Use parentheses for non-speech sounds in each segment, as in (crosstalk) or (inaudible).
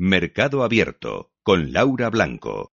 Mercado Abierto con Laura Blanco.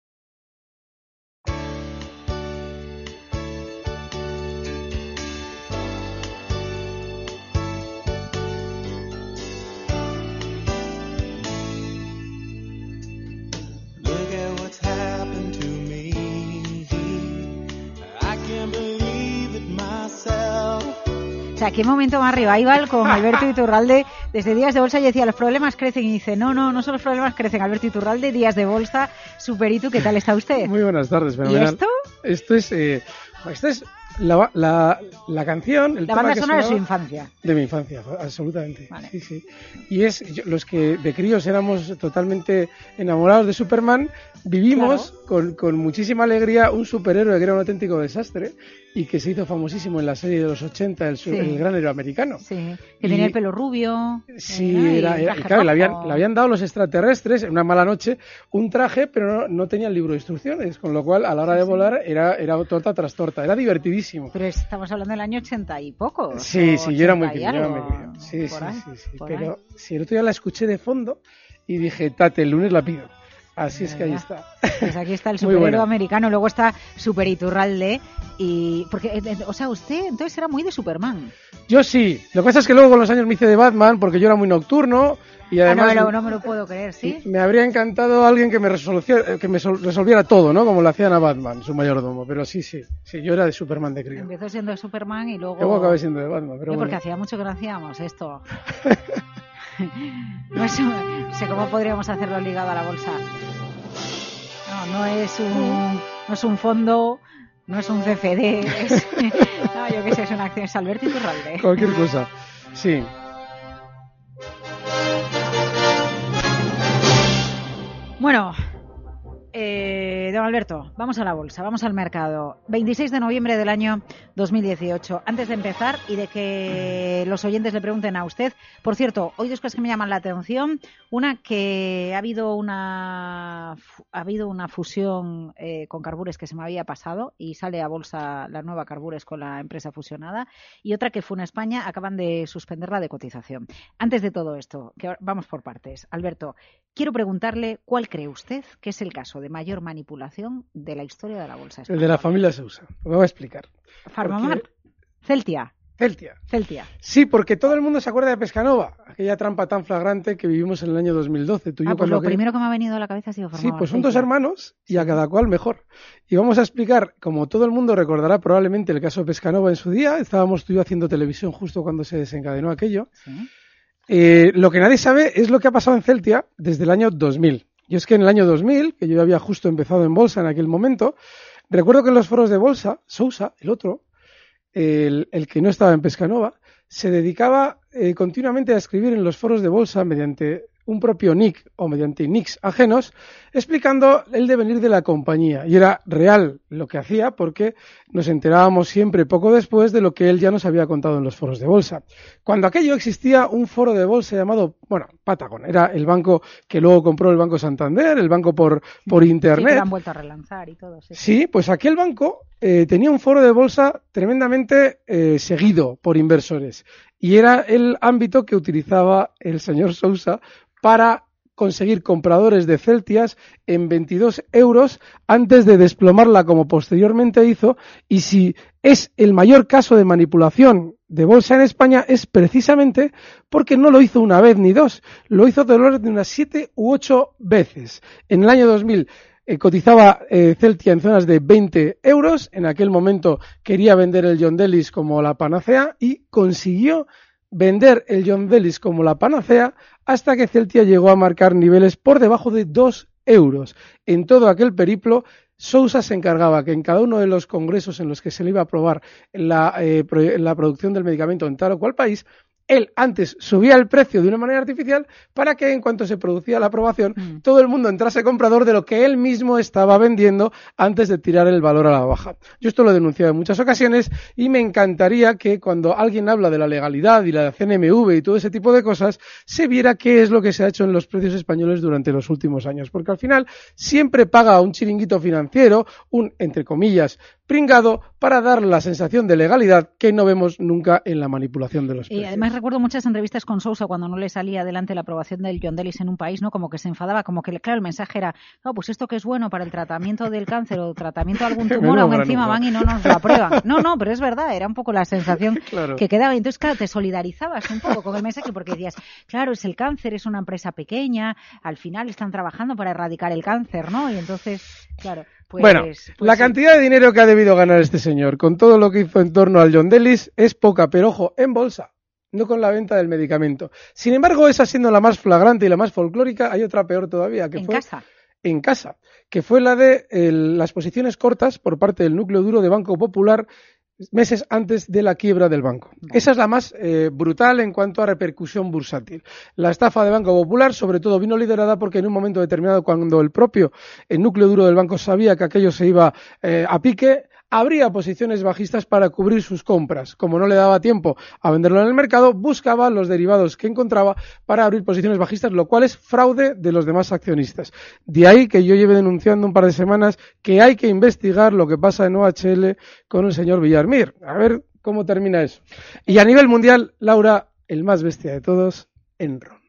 Sea, qué momento más revival con Alberto Iturralde desde Días de Bolsa y decía, los problemas crecen y dice, no, no, no son los problemas crecen. Alberto Iturralde, Días de Bolsa, Superitu, ¿qué tal está usted? Muy buenas tardes, ¿Y fenomenal. esto? Esto es, eh, esta es la, la, la canción, el La tema banda sonora de su infancia. De mi infancia, absolutamente. Vale. Sí, sí. Y es yo- los que de críos éramos totalmente enamorados de Superman, vivimos con, con muchísima alegría un superhéroe que era un auténtico desastre y que se hizo famosísimo en la serie de los 80, el, Sí. el gran héroe americano. Sí, que Y- tenía el pelo rubio. Sí, y era, el era- traje claro, le habían, le habían dado los extraterrestres en una mala noche un traje, pero no, no tenía el libro de instrucciones, con lo cual a la hora de volar era, era torta tras torta, era divertidísimo. Pero estamos hablando del año 80 y poco. Sí, sí, yo era muy 80 y pequeño, yo era algo, muy pequeño. Sí, sí, sí, Pero si el otro día la escuché de fondo y dije, tate, el lunes la pido. Así es que ahí está. Pues aquí está el (laughs) superhéroe americano, luego está Super Iturralde y porque eh, eh, o sea, usted entonces era muy de Superman. Yo sí. Lo que pasa es que luego con los años me hice de Batman porque yo era muy nocturno y Ah, no, además me lo, no me lo puedo creer, ¿sí? me habría encantado alguien que me resoluciera, que me sol- resolviera todo, ¿no? Como lo hacían a Batman, su mayordomo. Pero sí, sí. Sí, yo era de Superman de crío. Empezó siendo de Superman y luego Luego acabé siendo de Batman, pero Eh, porque hacía mucho que no hacíamos esto. (laughs) no, es no sé cómo podríamos hacerlo ligado a la bolsa. No, no es un, no es un fondo, no es un CFD, es, (laughs) no, yo qué sé, es una acción, es Alberto. Cualquier cosa. Sí. Bueno, eh, don Alberto, vamos a la bolsa, vamos al mercado. 26 de noviembre del año 2018. Antes de empezar y de que los oyentes le pregunten a usted, por cierto, hoy dos cosas que me llaman la atención. Una, que ha habido una, ha habido una fusión eh, con Carbures que se me había pasado y sale a bolsa la nueva Carbures con la empresa fusionada. Y otra que fue en España, acaban de suspenderla de cotización. Antes de todo esto, que vamos por partes. Alberto, quiero preguntarle cuál cree usted que es el caso de mayor manipulación de la historia de la bolsa El de la familia Sousa. Lo voy a explicar. Farmamar. porque- Celtia. Celtia. Celtia. Sí, porque todo el mundo se acuerda de Pescanova, aquella trampa tan flagrante que vivimos en el año 2012. Tú y Ah, yo pues lo que- primero que me ha venido a la cabeza ha sido Sí, Farmamar. pues son dos hermanos y a cada cual mejor. Y vamos a explicar, como todo el mundo recordará probablemente el caso Pescanova en su día, estábamos tú y yo haciendo televisión justo cuando se desencadenó aquello. Sí. Eh, lo que nadie sabe es lo que ha pasado en Celtia desde el año 2000. Y es que en el año 2000, que yo había justo empezado en bolsa en aquel momento, recuerdo que en los foros de bolsa, Sousa, el otro, el, el que no estaba en Pescanova, se dedicaba eh, continuamente a escribir en los foros de bolsa mediante un propio nick o mediante nicks ajenos, explicando el devenir de la compañía. Y era real lo que hacía porque nos enterábamos siempre poco después de lo que él ya nos había contado en los foros de bolsa. Cuando aquello existía un foro de bolsa llamado, bueno, Patagon, era el banco que luego compró el Banco Santander, el banco por, por Sí, que internet. lo han vuelto a relanzar y todo. Sí. Sí, pues aquel banco eh, tenía un foro de bolsa tremendamente eh, seguido por inversores y era el ámbito que utilizaba el señor Sousa para conseguir compradores de Celtias en 22 euros antes de desplomarla como posteriormente hizo y si es el mayor caso de manipulación de bolsa en España es precisamente porque no lo hizo una vez ni dos, lo hizo de de unas siete u ocho veces. En el año 2000 eh, cotizaba eh, Celtia en zonas de 20 euros. En aquel momento quería vender el John Delis como la panacea y consiguió vender el John Delis como la panacea hasta que Celtia llegó a marcar niveles por debajo de 2 euros. En todo aquel periplo, Sousa se encargaba que en cada uno de los congresos en los que se le iba a aprobar la, eh, la producción del medicamento en tal o cual país, él antes subía el precio de una manera artificial para que en cuanto se producía la aprobación Mm. todo el mundo entrase comprador de lo que él mismo estaba vendiendo antes de tirar el valor a la baja. Yo esto lo he denunciado en muchas ocasiones y me encantaría que cuando alguien habla de la legalidad y la CNMV y todo ese tipo de cosas, se viera qué es lo que se ha hecho en los precios españoles durante los últimos años. Porque al final siempre paga un chiringuito financiero, un, entre comillas, pringado para dar la sensación de legalidad que no vemos nunca en la manipulación de los Y precios. además recuerdo muchas entrevistas con Sousa cuando no le salía adelante la aprobación del John Delis en un país, ¿no? Como que se enfadaba, como que, claro, el mensaje era, no, pues esto que es bueno para el tratamiento del cáncer o tratamiento de algún (laughs) tumor, aún encima van y no nos lo aprueban. (laughs) No, no, pero es verdad, era un poco la sensación (laughs) Claro. que quedaba. Entonces, claro, te solidarizabas un poco con el mensaje porque decías, claro, es el cáncer, es una empresa pequeña, al final están trabajando para erradicar el cáncer, ¿no? Y entonces, claro, pues... bueno, pues la sí. cantidad de dinero que ha debido ganar este señor con todo lo que hizo en torno al John Delis es poca, pero ojo, en bolsa, no con la venta del medicamento. Sin embargo, esa siendo la más flagrante y la más folclórica, hay otra peor todavía, que En fue casa. en casa, que fue la de las posiciones cortas por parte del núcleo duro de Banco Popular meses antes de la quiebra del banco. Esa es la más eh, brutal en cuanto a repercusión bursátil. La estafa de Banco Popular, sobre todo, vino liderada porque en un momento determinado, cuando el propio el núcleo duro del banco sabía que aquello se iba eh, a pique, abría posiciones bajistas para cubrir sus compras. Como no le daba tiempo a venderlo en el mercado, buscaba los derivados que encontraba para abrir posiciones bajistas, lo cual es fraude de los demás accionistas. De ahí que yo lleve denunciando un par de semanas que hay que investigar lo que pasa en OHL con el señor Villarmir. A ver cómo termina eso. Y a nivel mundial, Laura, el más bestia de todos, Enron.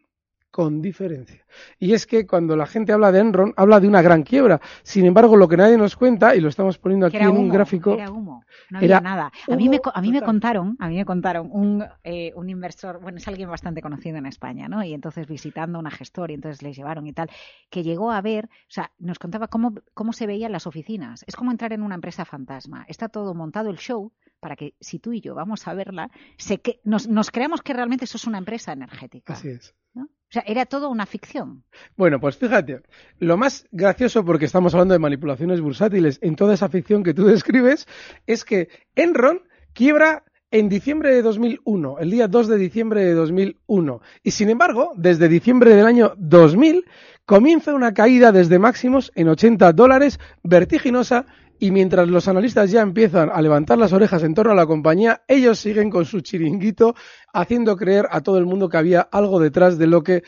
Con diferencia. Y es que cuando la gente habla de Enron, habla de una gran quiebra. Sin embargo, lo que nadie nos cuenta, y lo estamos poniendo aquí en un gráfico, Era humo, no había Era nada. A mí, me, a mí me contaron, a mí me contaron un, eh, un inversor, bueno, es alguien bastante conocido en España, ¿no? Y entonces visitando una gestora, y entonces les llevaron y tal, que llegó a ver, o sea, nos contaba cómo, cómo se veían las oficinas. Es como entrar en una empresa fantasma. Está todo montado el show para que si tú y yo vamos a verla, se que, nos, nos creamos que realmente eso es una empresa energética. así es. ¿no? O sea, era todo una ficción. Bueno, pues fíjate, lo más gracioso, porque estamos hablando de manipulaciones bursátiles en toda esa ficción que tú (laughs) describes, es que Enron quiebra en diciembre de 2001, el día 2 de diciembre de 2001. Y sin embargo, desde diciembre del año 2000, comienza una caída desde máximos en 80 dólares, vertiginosa, y mientras los analistas ya empiezan a levantar las orejas en torno a la compañía, ellos siguen con su chiringuito haciendo creer a todo el mundo que había algo detrás de lo que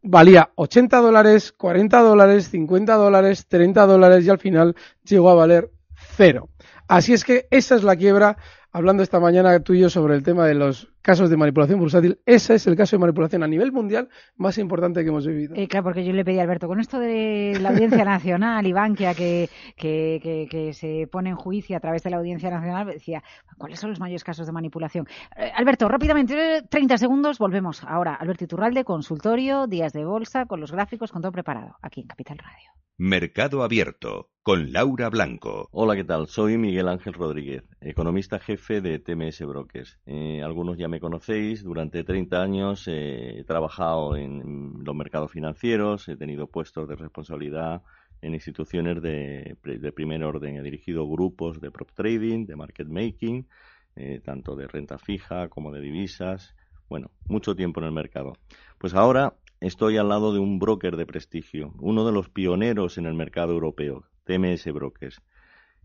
valía 80 dólares, 40 dólares, 50 dólares, 30 dólares y al final llegó a valer cero. Así es que esa es la quiebra. Hablando esta mañana tú y yo sobre el tema de los casos de manipulación bursátil, ese es el caso de manipulación a nivel mundial más importante que hemos vivido. Eh, claro, porque yo le pedí a Alberto, con esto de la Audiencia (laughs) Nacional y Bankia que, que, que, que se pone en juicio a través de la Audiencia Nacional, decía, ¿cuáles son los mayores casos de manipulación? Eh, Alberto, rápidamente, eh, 30 segundos, volvemos ahora. Alberto Iturralde, consultorio, días de bolsa, con los gráficos, con todo preparado, aquí en Capital Radio. Mercado Abierto con Laura Blanco. Hola, ¿qué tal? Soy Miguel Ángel Rodríguez, economista jefe de TMS Brokers. Eh, algunos ya me conocéis, durante 30 años eh, he trabajado en los mercados financieros, he tenido puestos de responsabilidad en instituciones de, de primer orden. He dirigido grupos de prop trading, de market making, eh, tanto de renta fija como de divisas. Bueno, mucho tiempo en el mercado. Pues ahora estoy al lado de un broker de prestigio, uno de los pioneros en el mercado europeo, TMS Brokers.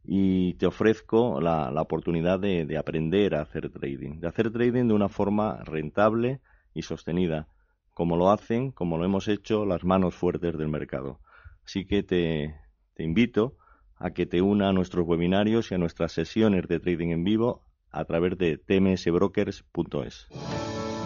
Y te ofrezco la, oportunidad de, de aprender a hacer trading, de hacer trading de una forma rentable y sostenida, como lo hacen, como lo hemos hecho las manos fuertes del mercado. Así que te, te invito a que te una a nuestros webinarios y a nuestras sesiones de trading en vivo a través de tmsbrokers.es.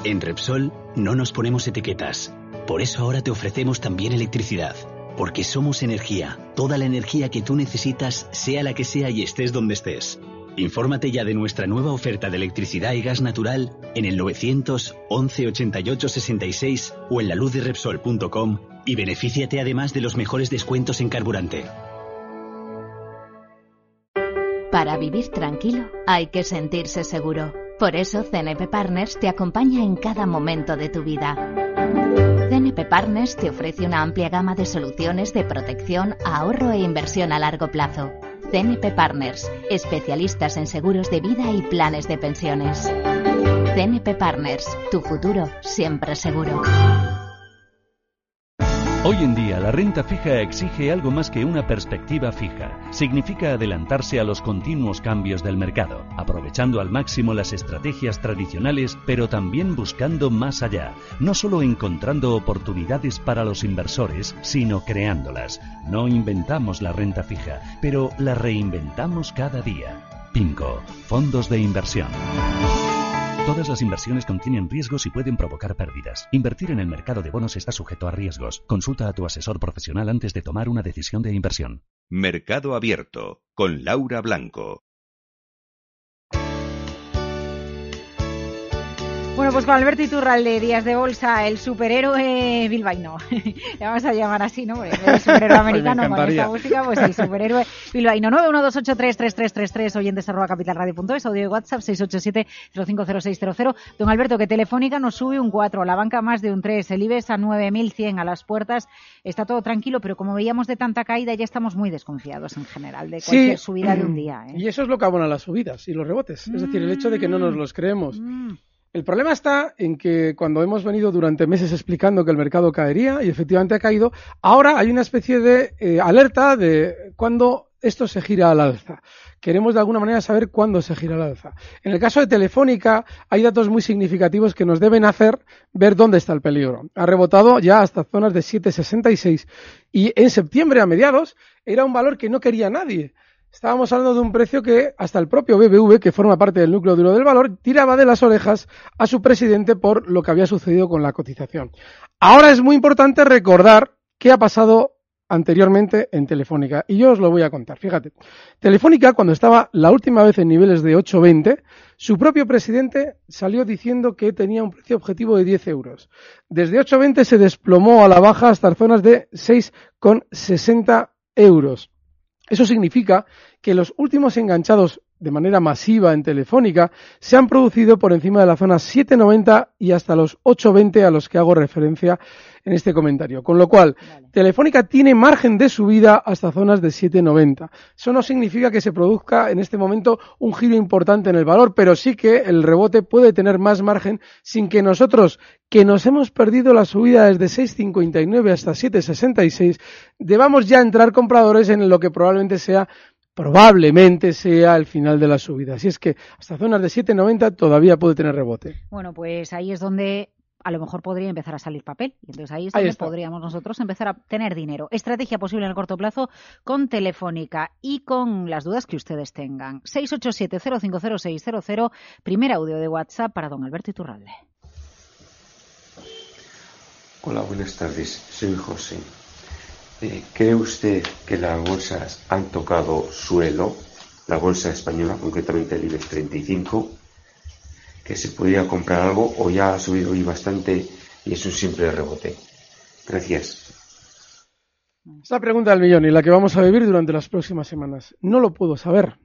En Repsol no nos ponemos etiquetas. Por eso ahora te ofrecemos también electricidad. Porque somos energía. Toda la energía que tú necesitas, sea la que sea y estés donde estés. Infórmate ya de nuestra nueva oferta de electricidad y gas natural en el 911 88 66 o en la luz de Repsol.com y benefíciate además de los mejores descuentos en carburante. Para vivir tranquilo hay que sentirse seguro. Por eso CNP Partners te acompaña en cada momento de tu vida. CNP Partners te ofrece una amplia gama de soluciones de protección, ahorro e inversión a largo plazo. CNP Partners, especialistas en seguros de vida y planes de pensiones. CNP Partners, tu futuro siempre seguro. Hoy en día la renta fija exige algo más que una perspectiva fija. Significa adelantarse a los continuos cambios del mercado, aprovechando al máximo las estrategias tradicionales, pero también buscando más allá, no solo encontrando oportunidades para los inversores, sino creándolas. No inventamos la renta fija, pero la reinventamos cada día. Pinco, fondos de inversión. Todas las inversiones contienen riesgos y pueden provocar pérdidas. Invertir en el mercado de bonos está sujeto a riesgos. Consulta a tu asesor profesional antes de tomar una decisión de inversión. Mercado Abierto con Laura Blanco. Bueno, pues con Alberto Iturralde, Días de Bolsa, el superhéroe bilbaíno. (laughs) Le vamos a llamar así, ¿no? El superhéroe (laughs) americano con esta música, pues el superhéroe (laughs) bilbaíno. 912833333, oyentes arroba capitalradio.es, audio de WhatsApp 687-050600. Don Alberto, que Telefónica nos sube un 4, la banca más de un 3, el IBEX a 9.100 a las puertas. Está todo tranquilo, pero como veíamos de tanta caída, ya estamos muy desconfiados en general de cualquier Sí. subida de un (clears throat) día. ¿eh? Y eso es lo que abona las subidas y los rebotes. Es decir, el hecho de que no nos los creemos. Mm. El problema está en que cuando hemos venido durante meses explicando que el mercado caería y efectivamente ha caído, ahora hay una especie de eh, alerta de cuando esto se gira al alza. Queremos de alguna manera saber cuándo se gira al alza. En el caso de Telefónica hay datos muy significativos que nos deben hacer ver dónde está el peligro. Ha rebotado ya hasta zonas de 7,66 y en septiembre a mediados era un valor que no quería nadie. Estábamos hablando de un precio que hasta el propio BBV, que forma parte del núcleo duro del valor, tiraba de las orejas a su presidente por lo que había sucedido con la cotización. Ahora es muy importante recordar qué ha pasado anteriormente en Telefónica. Y yo os lo voy a contar. Fíjate, Telefónica, cuando estaba la última vez en niveles de 8,20, su propio presidente salió diciendo que tenía un precio objetivo de 10 euros. Desde 8,20 se desplomó a la baja hasta zonas de 6,60 euros. Eso significa que los últimos enganchados de manera masiva en Telefónica se han producido por encima de la zona 790 y hasta los 820 a los que hago referencia en este comentario. Con lo cual, Telefónica tiene margen de subida hasta zonas de 790. Eso no significa que se produzca en este momento un giro importante en el valor, pero sí que el rebote puede tener más margen sin que nosotros, que nos hemos perdido la subida desde 6,59 hasta 7,66, debamos ya entrar compradores en lo que probablemente sea probablemente sea el final de la subida. Así es que hasta zonas de 7,90 todavía puede tener rebote. Bueno, pues ahí es donde a lo mejor podría empezar a salir papel. Y entonces ahí es Ahí donde está. podríamos nosotros empezar a tener dinero. Estrategia posible en el corto plazo con Telefónica y con las dudas que ustedes tengan. 687-050600, primer audio de WhatsApp para don Alberto Iturralde. Hola, buenas tardes. Soy José. Eh, ¿Cree usted que las bolsas han tocado suelo, la bolsa española, concretamente el IBEX 35, que se podría comprar algo o ya ha subido hoy bastante y es un simple rebote? Gracias. Es la pregunta del millón y la que vamos a vivir durante las próximas semanas. No lo puedo saber.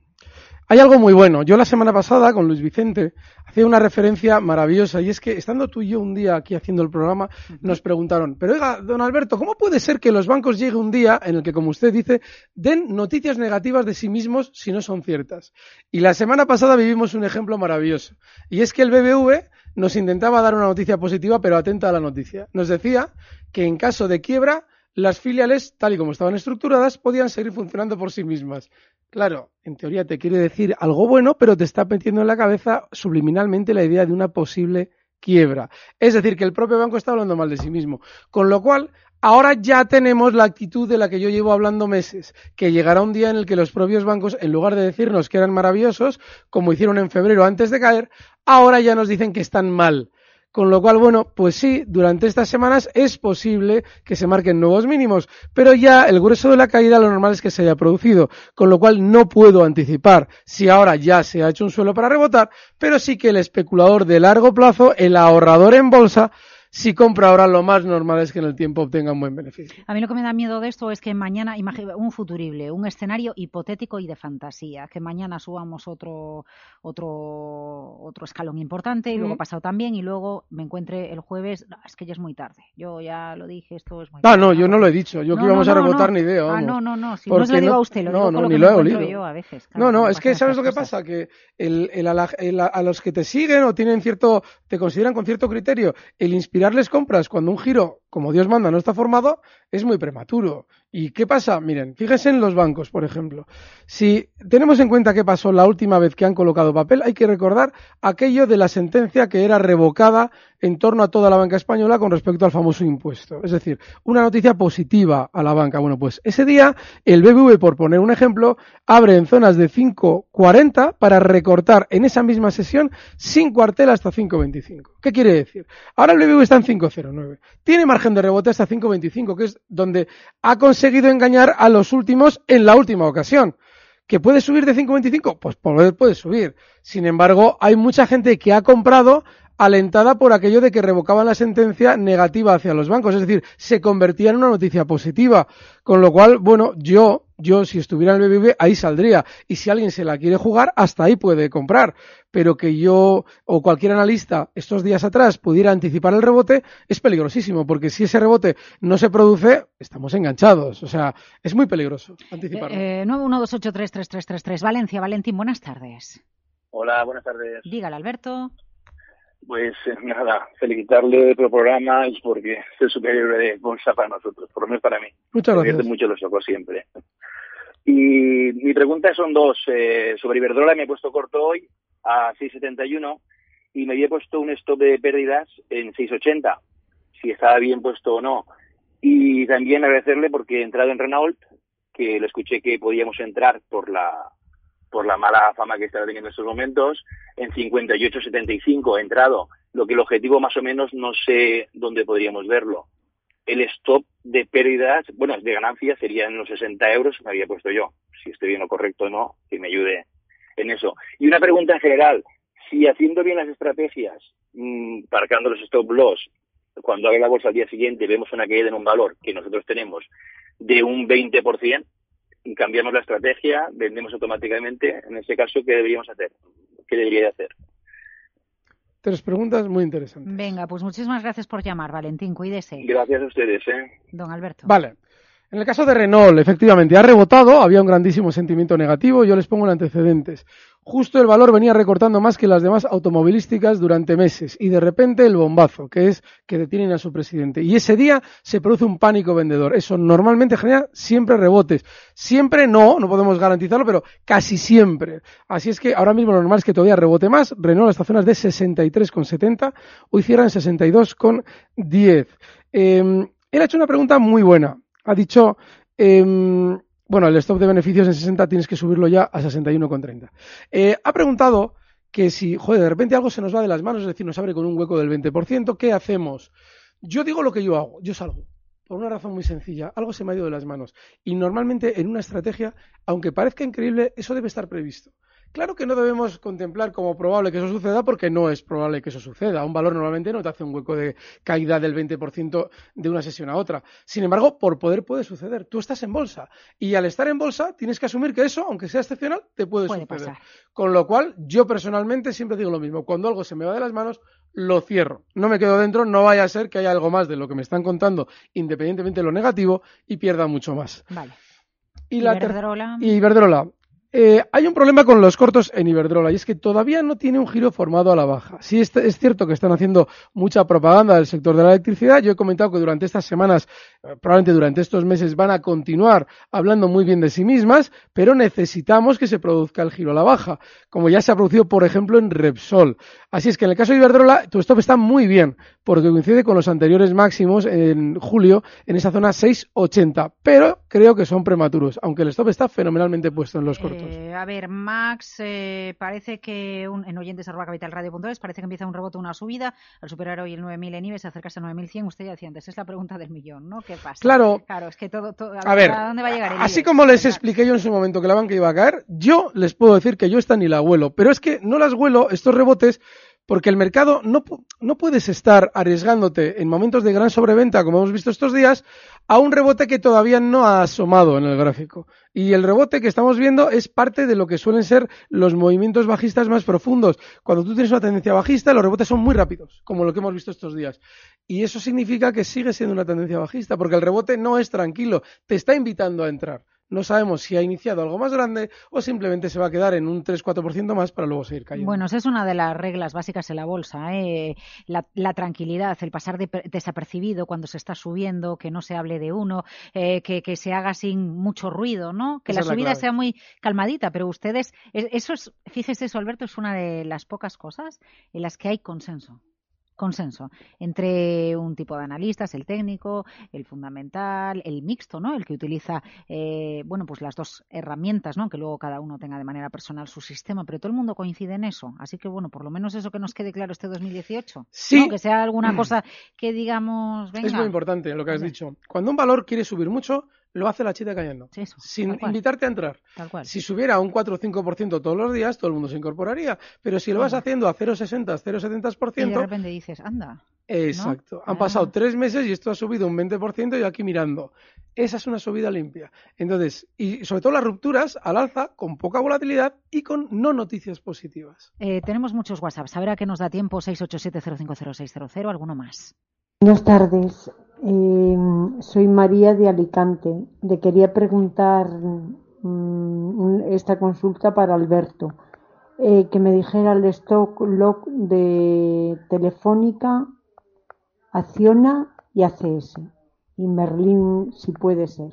Hay algo muy bueno. Yo la semana pasada con Luis Vicente hacía una referencia maravillosa y es que estando tú y yo un día aquí haciendo el programa nos preguntaron, pero oiga, don Alberto, ¿cómo puede ser que los bancos llegue un día en el que, como usted dice, den noticias negativas de sí mismos si no son ciertas? Y la semana pasada vivimos un ejemplo maravilloso y es que el BBV nos intentaba dar una noticia positiva pero atenta a la noticia. Nos decía que en caso de quiebra las filiales, tal y como estaban estructuradas, podían seguir funcionando por sí mismas. Claro, en teoría te quiere decir algo bueno, pero te está metiendo en la cabeza subliminalmente la idea de una posible quiebra. Es decir, que el propio banco está hablando mal de sí mismo. Con lo cual, ahora ya tenemos la actitud de la que yo llevo hablando meses, que llegará un día en el que los propios bancos, en lugar de decirnos que eran maravillosos, como hicieron en febrero antes de caer, ahora ya nos dicen que están mal. Con lo cual, bueno, pues sí, durante estas semanas es posible que se marquen nuevos mínimos, pero ya el grueso de la caída lo normal es que se haya producido, con lo cual no puedo anticipar si ahora ya se ha hecho un suelo para rebotar, pero sí que el especulador de largo plazo, el ahorrador en bolsa, si compra ahora lo más normal es que en el tiempo obtenga un buen beneficio. A mí lo que me da miedo de esto es que mañana, un futurible, un escenario hipotético y de fantasía, que mañana subamos otro otro otro escalón importante y luego Mm. pasado también y luego me encuentre el jueves, no, es que ya es muy tarde. Yo ya lo dije, esto es muy Ah, tarde. no, yo no lo he dicho, yo que No, íbamos no, a rebotar ni idea. Ah, no, no, no, si no se lo digo a usted, lo no, digo no, con lo ni que lo me he yo a veces. No, claro, no, es que ¿sabes lo que cosas. pasa? Que el, el a, la- el a- los que te siguen o tienen cierto, te consideran con cierto criterio, el inspirarles compras cuando un giro como Dios manda, no está formado, es muy prematuro. ¿Y qué pasa? Miren, fíjense en los bancos, por ejemplo. Si tenemos en cuenta qué pasó la última vez que han colocado papel, hay que recordar aquello de la sentencia que era revocada en torno a toda la banca española con respecto al famoso impuesto. Es decir, una noticia positiva a la banca. Bueno, pues ese día el BBV, por poner un ejemplo, abre en zonas de 5.40 para recortar en esa misma sesión sin cuartel hasta 5.25. ¿Qué quiere decir? Ahora el BBV está en 5.09. Tiene margen de rebote hasta 5.25, que es donde ha conseguido engañar a los últimos en la última ocasión. ¿Que puede subir de 5.25? Pues puede subir. Sin embargo, hay mucha gente que ha comprado alentada por aquello de que revocaban la sentencia negativa hacia los bancos, es decir, se convertía en una noticia positiva, con lo cual, bueno, yo, yo si estuviera en el BBB ahí saldría y si alguien se la quiere jugar hasta ahí puede comprar, pero que yo o cualquier analista estos días atrás pudiera anticipar el rebote es peligrosísimo, porque si ese rebote no se produce, estamos enganchados, o sea, es muy peligroso anticiparlo. Eh, eh, 912833333 Valencia, Valentín, buenas tardes. Hola, buenas tardes. Dígale, Alberto. Pues eh, nada, felicitarle por el programa y porque es el superior de bolsa para nosotros, por lo menos para mí. Muchas Me gracias. divierte mucho los ojos siempre. Y mi pregunta son dos. Eh, sobre Iberdrola me he puesto corto hoy a 6.71 y me había puesto un stop de pérdidas en 6.80, si estaba bien puesto o no. Y también agradecerle porque he entrado en Renault, que le escuché que podíamos entrar por la por la mala fama que está teniendo en estos momentos, en 58.75 he entrado, lo que el objetivo más o menos no sé dónde podríamos verlo. El stop de pérdidas, bueno, de ganancias sería en los 60 euros, me había puesto yo. Si estoy bien o correcto o no, que me ayude en eso. Y una pregunta en general, si haciendo bien las estrategias, mmm, marcando los stop loss, cuando haga la bolsa al día siguiente vemos una caída en un valor que nosotros tenemos de un 20%, y cambiamos la estrategia, vendemos automáticamente. En ese caso, ¿qué deberíamos hacer? ¿Qué debería de hacer? Tres preguntas muy interesantes. Venga, pues muchísimas gracias por llamar, Valentín. Cuídese. Gracias a ustedes, ¿eh? Don Alberto. Vale. En el caso de Renault, efectivamente, ha rebotado, había un grandísimo sentimiento negativo, yo les pongo en antecedentes. Justo el valor venía recortando más que las demás automovilísticas durante meses y de repente el bombazo, que es que detienen a su presidente. Y ese día se produce un pánico vendedor. Eso normalmente genera siempre rebotes. Siempre no, no podemos garantizarlo, pero casi siempre. Así es que ahora mismo lo normal es que todavía rebote más. Renault hasta zonas de 63,70, hoy cierran 62,10. Eh, él ha hecho una pregunta muy buena ha dicho, eh, bueno, el stop de beneficios en 60 tienes que subirlo ya a 61,30. Eh, ha preguntado que si, joder, de repente algo se nos va de las manos, es decir, nos abre con un hueco del 20%, ¿qué hacemos? Yo digo lo que yo hago, yo salgo. Por una razón muy sencilla, algo se me ha ido de las manos. Y normalmente en una estrategia, aunque parezca increíble, eso debe estar previsto. Claro que no debemos contemplar como probable que eso suceda porque no es probable que eso suceda. Un valor normalmente no te hace un hueco de caída del 20% de una sesión a otra. Sin embargo, por poder puede suceder. Tú estás en bolsa y al estar en bolsa tienes que asumir que eso, aunque sea excepcional, te puede, Puede suceder. pasar. Con lo cual, yo personalmente siempre digo lo mismo. Cuando algo se me va de las manos, lo cierro. No me quedo dentro, no vaya a ser que haya algo más de lo que me están contando, independientemente de lo negativo, y pierda mucho más. Vale. Y la Iberdrola. y Iberdrola. Eh, hay un problema con los cortos en Iberdrola y es que todavía no tiene un giro formado a la baja. Sí es, cierto que están haciendo mucha propaganda del sector de la electricidad. Yo he comentado que durante estas semanas, eh, probablemente durante estos meses, van a continuar hablando muy bien de sí mismas, pero necesitamos que se produzca el giro a la baja, como ya se ha producido, por ejemplo, en Repsol. Así es que en el caso de Iberdrola, tu stop está muy bien, porque coincide con los anteriores máximos en julio en esa zona 6,80, pero creo que son prematuros, aunque el stop está fenomenalmente puesto en los cortos. Eh, a ver, Max, eh, parece que un, en oyentes arroba capitalradio.es parece que empieza un rebote, una subida, al superar hoy el 9000 en IBEX, acercarse a 9100, usted ya decía antes, es la pregunta del millón, ¿no? ¿Qué pasa? Claro. Claro, es que todo, todo A ver, ¿a dónde va a llegar el así IBEX? como les expliqué yo en su momento que la banca iba a caer, yo les puedo decir que yo esta ni la huelo, pero es que no las huelo estos rebotes porque el mercado no, no puedes estar arriesgándote en momentos de gran sobreventa, como hemos visto estos días, a un rebote que todavía no ha asomado en el gráfico. Y el rebote que estamos viendo es parte de lo que suelen ser los movimientos bajistas más profundos. Cuando tú tienes una tendencia bajista, los rebotes son muy rápidos, como lo que hemos visto estos días. Y eso significa que sigue siendo una tendencia bajista, porque el rebote no es tranquilo, te está invitando a entrar. No sabemos si ha iniciado algo más grande o simplemente se va a quedar en un 3-4% más para luego seguir cayendo. Bueno, esa es una de las reglas básicas en la bolsa. ¿eh? La, la tranquilidad, el pasar de- desapercibido cuando se está subiendo, que no se hable de uno, eh, que, que se haga sin mucho ruido, ¿no? Que Esa la subida sea muy calmadita, pero ustedes, es- eso es, fíjese eso, Alberto, es una de las pocas cosas en las que hay consenso. Consenso entre un tipo de analistas, el técnico, el fundamental, el mixto, ¿no? El que utiliza, eh, bueno, pues las dos herramientas, ¿no? Que luego cada uno tenga de manera personal su sistema, pero todo el mundo coincide en eso. Así que, bueno, por lo menos eso que nos quede claro este 2018. Sí. ¿no? Que sea alguna cosa que digamos, venga. Es muy importante lo que has dicho. Cuando un valor quiere subir mucho, lo hace la chita cayendo. Sí, eso, sin invitarte a entrar. Tal cual. Si subiera un 4 o 5% todos los días, todo el mundo se incorporaría. Pero si lo vas haciendo a 0,60, Y de 0,70%, repente dices, anda. exacto. Han Ah. pasado tres meses y esto ha subido un 20% y yo aquí mirando. Esa es una subida limpia. Entonces, y sobre todo las rupturas al alza, con poca volatilidad y con no noticias positivas. Eh, tenemos muchos WhatsApps. A ver a qué nos da tiempo. 687050600. ¿Alguno más? Buenas tardes, Eh, soy María de Alicante. Le quería preguntar mm, esta consulta para Alberto, Eh, que me dijera el stock de Telefónica, Acciona y ACS, y Merlin si puede ser.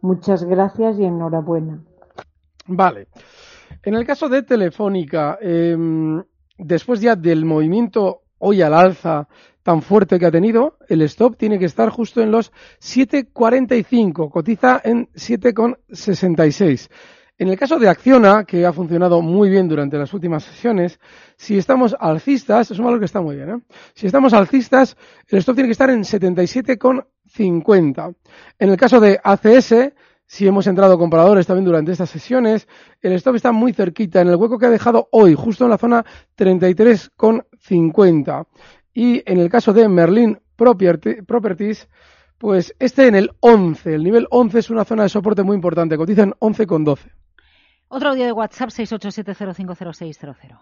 Muchas gracias y enhorabuena. Vale. En el caso de Telefónica, em, después ya del movimiento hoy al alza tan fuerte que ha tenido, el stop tiene que estar justo en los 7,45, cotiza en 7,66. En el caso de Acciona, que ha funcionado muy bien durante las últimas sesiones, si estamos alcistas, es un valor que está muy bien, ¿eh? Si estamos alcistas, el stop tiene que estar en 77,50. En el caso de ACS, si hemos entrado compradores también durante estas sesiones, el stop está muy cerquita, en el hueco que ha dejado hoy, justo en la zona 33,50. Y en el caso de Merlin Properties, pues este en el 11, el nivel 11 es una zona de soporte muy importante, cotizan 11,12. Otro audio de WhatsApp 687050600.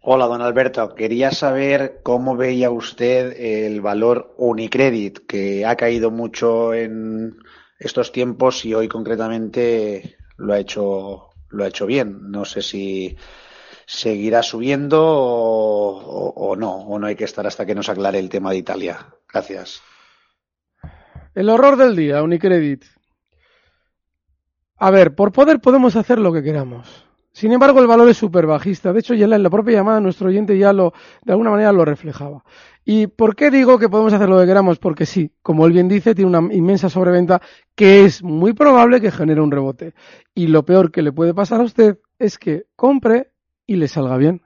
Hola, don Alberto. Quería saber cómo veía usted el valor Unicredit, que ha caído mucho en estos tiempos y hoy concretamente lo ha hecho, lo ha hecho bien. No sé si seguirá subiendo o, no, o no hay que estar hasta que nos aclare el tema de Italia. Gracias. El horror del día, Unicredit. A ver, por poder podemos hacer lo que queramos. Sin embargo, el valor es súper bajista. De hecho, ya en la propia llamada nuestro oyente ya lo, de alguna manera lo reflejaba. ¿Y por qué digo que podemos hacer lo que queramos? Porque sí, como él bien dice, tiene una inmensa sobreventa que es muy probable que genere un rebote. Y lo peor que le puede pasar a usted es que compre y le salga bien.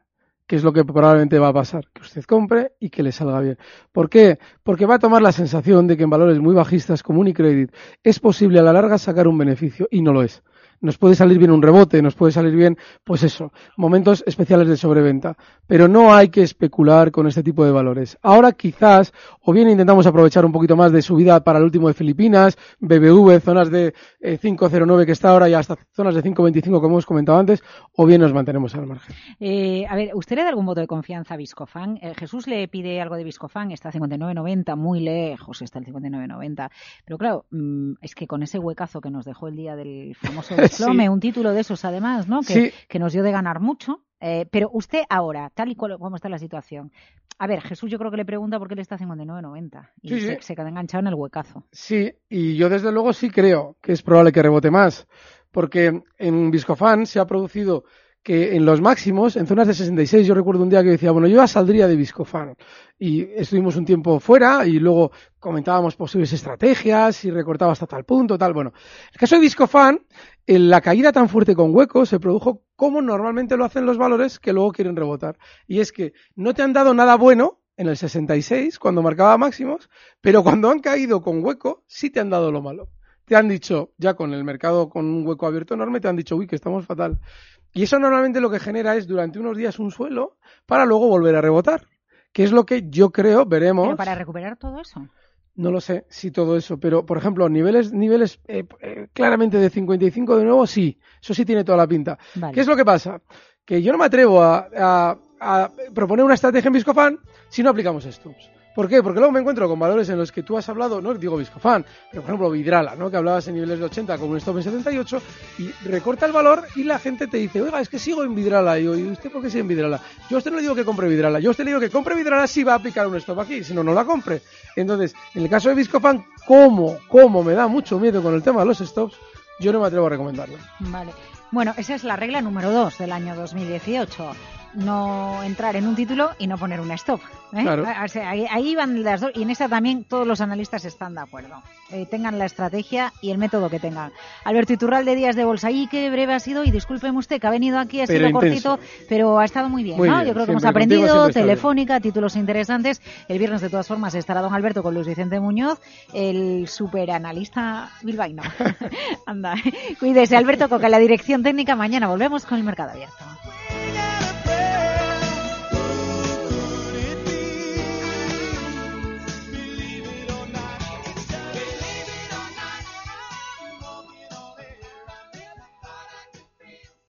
Que es lo que probablemente va a pasar. Que usted compre y que le salga bien. ¿Por qué? Porque va a tomar la sensación de que en valores muy bajistas como Unicredit es posible a la larga sacar un beneficio y no lo es. Nos puede salir bien un rebote, nos puede salir bien, pues eso, momentos especiales de sobreventa. Pero no hay que especular con este tipo de valores. Ahora quizás, o bien intentamos aprovechar un poquito más de subida para el último de Filipinas, BBV, zonas de eh, 5.09 que está ahora y hasta zonas de 5.25 como hemos comentado antes, o bien nos mantenemos al margen. Eh, a ver, ¿usted le da algún voto de confianza a Viscofan? Eh, Jesús le pide algo de Viscofan, está a 59.90, muy lejos está el 59.90. Pero claro, mm, es que con ese huecazo que nos dejó el día del famoso (laughs) (laughs) desplome, Sí. un título de esos además, ¿no? Que, Sí. que nos dio de ganar mucho. Eh, pero usted ahora, tal y cual como está la situación. A ver, Jesús yo creo que le pregunta por qué le está a 59.90 y Sí, se, se queda enganchado en el huecazo. Sí, y yo desde luego sí creo que es probable que rebote más, porque en Viscofan se ha producido que en los máximos, en zonas de 66, yo recuerdo un día que decía, bueno, yo ya saldría de Viscofan. Y estuvimos un tiempo fuera y luego comentábamos posibles estrategias y recortaba hasta tal punto, tal. Bueno, el caso de Viscofan, en la caída tan fuerte con hueco se produjo como normalmente lo hacen los valores que luego quieren rebotar. Y es que no te han dado nada bueno en el 66, cuando marcaba máximos, pero cuando han caído con hueco, sí te han dado lo malo. Te han dicho, ya con el mercado con un hueco abierto enorme, te han dicho, uy, que estamos fatal. Y eso normalmente lo que genera es durante unos días un suelo para luego volver a rebotar. Que es lo que yo creo, veremos. Pero para recuperar todo eso. No lo sé si todo eso, pero por ejemplo, niveles, niveles eh, eh, claramente de 55 de nuevo, sí, eso sí tiene toda la pinta. Vale. ¿Qué es lo que pasa? Que yo no me atrevo a, a- a proponer una estrategia en Viscofan si no aplicamos stops. ¿Por qué? Porque luego me encuentro con valores en los que tú has hablado, no digo Viscofan, pero por ejemplo Vidrala, ¿no? que hablabas en niveles de 80 con un stop en 78 y recorta el valor y la gente te dice, oiga, es que sigo en Vidrala. Y yo, ¿y usted por qué sigue en Vidrala? Yo a usted no le digo que compre Vidrala, yo a usted le digo que compre Vidrala si va a aplicar un stop aquí, si no, no la compre. Entonces, en el caso de Viscofan, ¿cómo, cómo me da mucho miedo con el tema de los stops? Yo no me atrevo a recomendarlo. Vale. Bueno, esa es la regla número dos del año 2018 no entrar en un título y no poner un stop. ¿eh? Claro. O sea, ahí, ahí van las dos y en esa también todos los analistas están de acuerdo. Eh, tengan la estrategia y el método que tengan. Alberto Iturral de Días de Bolsa, y qué breve ha sido y discúlpeme usted que ha venido aquí, ha Pero sido intenso. cortito, pero ha estado muy bien. Muy ¿no? bien, Yo creo que hemos contigo aprendido, telefónica, títulos interesantes. El viernes de todas formas estará don Alberto con Luis Vicente Muñoz, el superanalista bilbaíno. (laughs) (laughs) Anda, cuídese Alberto Coca, la dirección técnica. Mañana volvemos con el mercado abierto.